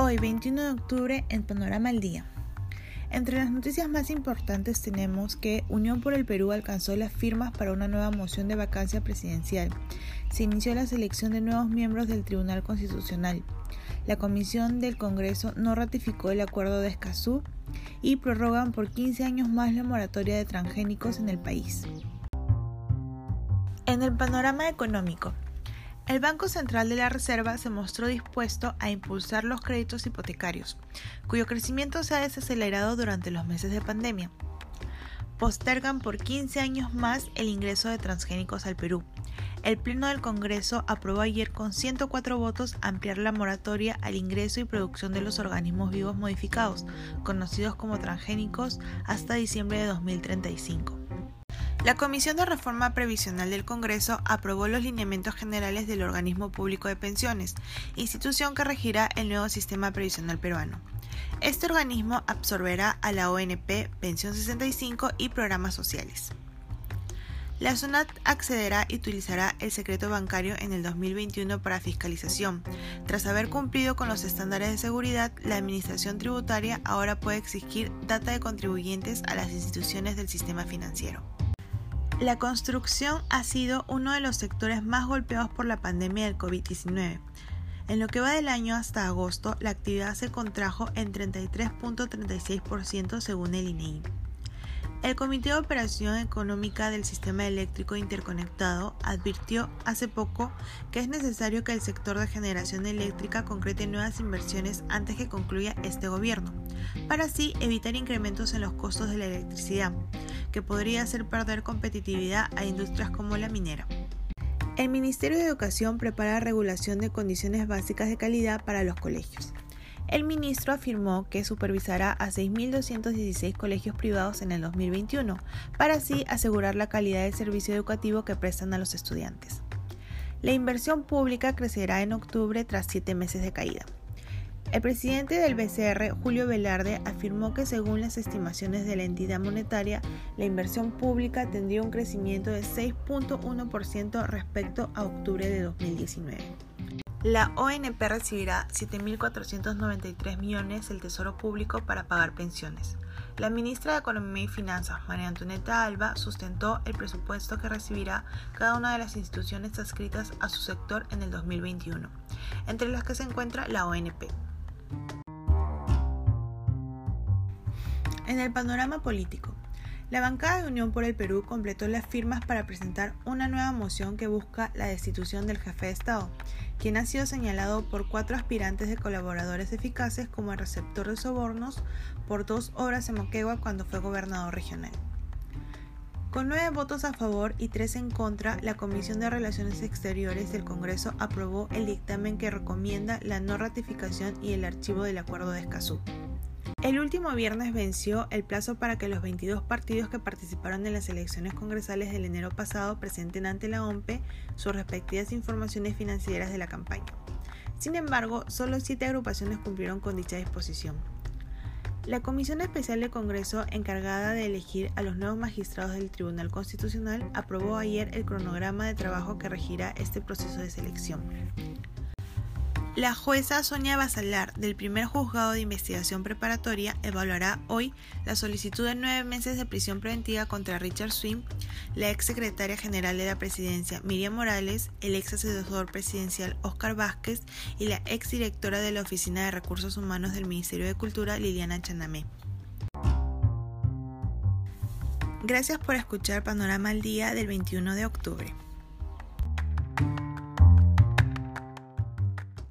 Hoy, 21 de octubre, en Panorama al Día. Entre las noticias más importantes tenemos que Unión por el Perú alcanzó las firmas para una nueva moción de vacancia presidencial. Se inició la selección de nuevos miembros del Tribunal Constitucional. La Comisión del Congreso no ratificó el acuerdo de Escazú y prorrogan por 15 años más la moratoria de transgénicos en el país. En el panorama económico, el Banco Central de la Reserva se mostró dispuesto a impulsar los créditos hipotecarios, cuyo crecimiento se ha desacelerado durante los meses de pandemia. Postergan por 15 años más el ingreso de transgénicos al Perú. El Pleno del Congreso aprobó ayer con 104 votos ampliar la moratoria al ingreso y producción de los organismos vivos modificados, conocidos como transgénicos, hasta diciembre de 2035. La Comisión de Reforma Previsional del Congreso aprobó los lineamientos generales del Organismo Público de Pensiones, institución que regirá el nuevo sistema previsional peruano. Este organismo absorberá a la ONP, Pensión 65 y programas sociales. La SUNAT accederá y utilizará el secreto bancario en el 2021 para fiscalización. Tras haber cumplido con los estándares de seguridad, la Administración Tributaria ahora puede exigir data de contribuyentes a las instituciones del sistema financiero. La construcción ha sido uno de los sectores más golpeados por la pandemia del COVID-19. En lo que va del año hasta agosto, la actividad se contrajo en 33.36% según el INEI. El Comité de Operación Económica del Sistema Eléctrico Interconectado advirtió hace poco que es necesario que el sector de generación eléctrica concrete nuevas inversiones antes que concluya este gobierno, para así evitar incrementos en los costos de la electricidad, que podría hacer perder competitividad a industrias como la minera. El Ministerio de Educación prepara regulación de condiciones básicas de calidad para los colegios. El ministro afirmó que supervisará a 6.216 colegios privados en el 2021 para así asegurar la calidad del servicio educativo que prestan a los estudiantes. La inversión pública crecerá en octubre tras siete meses de caída. El presidente del BCR, Julio Velarde, afirmó que según las estimaciones de la entidad monetaria, la inversión pública tendría un crecimiento de 6.1% respecto a octubre de 2019. La ONP recibirá 7.493 millones del Tesoro Público para pagar pensiones. La ministra de Economía y Finanzas, María Antonieta Alba, sustentó el presupuesto que recibirá cada una de las instituciones adscritas a su sector en el 2021, entre las que se encuentra la ONP. En el panorama político, la bancada de Unión por el Perú completó las firmas para presentar una nueva moción que busca la destitución del jefe de Estado, quien ha sido señalado por cuatro aspirantes de colaboradores eficaces como el receptor de sobornos por dos horas en Moquegua cuando fue gobernador regional. Con nueve votos a favor y tres en contra, la Comisión de Relaciones Exteriores del Congreso aprobó el dictamen que recomienda la no ratificación y el archivo del Acuerdo de Escazú. El último viernes venció el plazo para que los 22 partidos que participaron en las elecciones congresales del enero pasado presenten ante la OMPE sus respectivas informaciones financieras de la campaña. Sin embargo, solo siete agrupaciones cumplieron con dicha disposición. La Comisión Especial del Congreso, encargada de elegir a los nuevos magistrados del Tribunal Constitucional, aprobó ayer el cronograma de trabajo que regirá este proceso de selección. La jueza Sonia Basalar, del primer juzgado de investigación preparatoria, evaluará hoy la solicitud de nueve meses de prisión preventiva contra Richard Swing, la ex secretaria general de la presidencia Miriam Morales, el ex asesor presidencial Oscar Vázquez y la ex directora de la Oficina de Recursos Humanos del Ministerio de Cultura Liliana Chanamé. Gracias por escuchar Panorama al Día del 21 de octubre.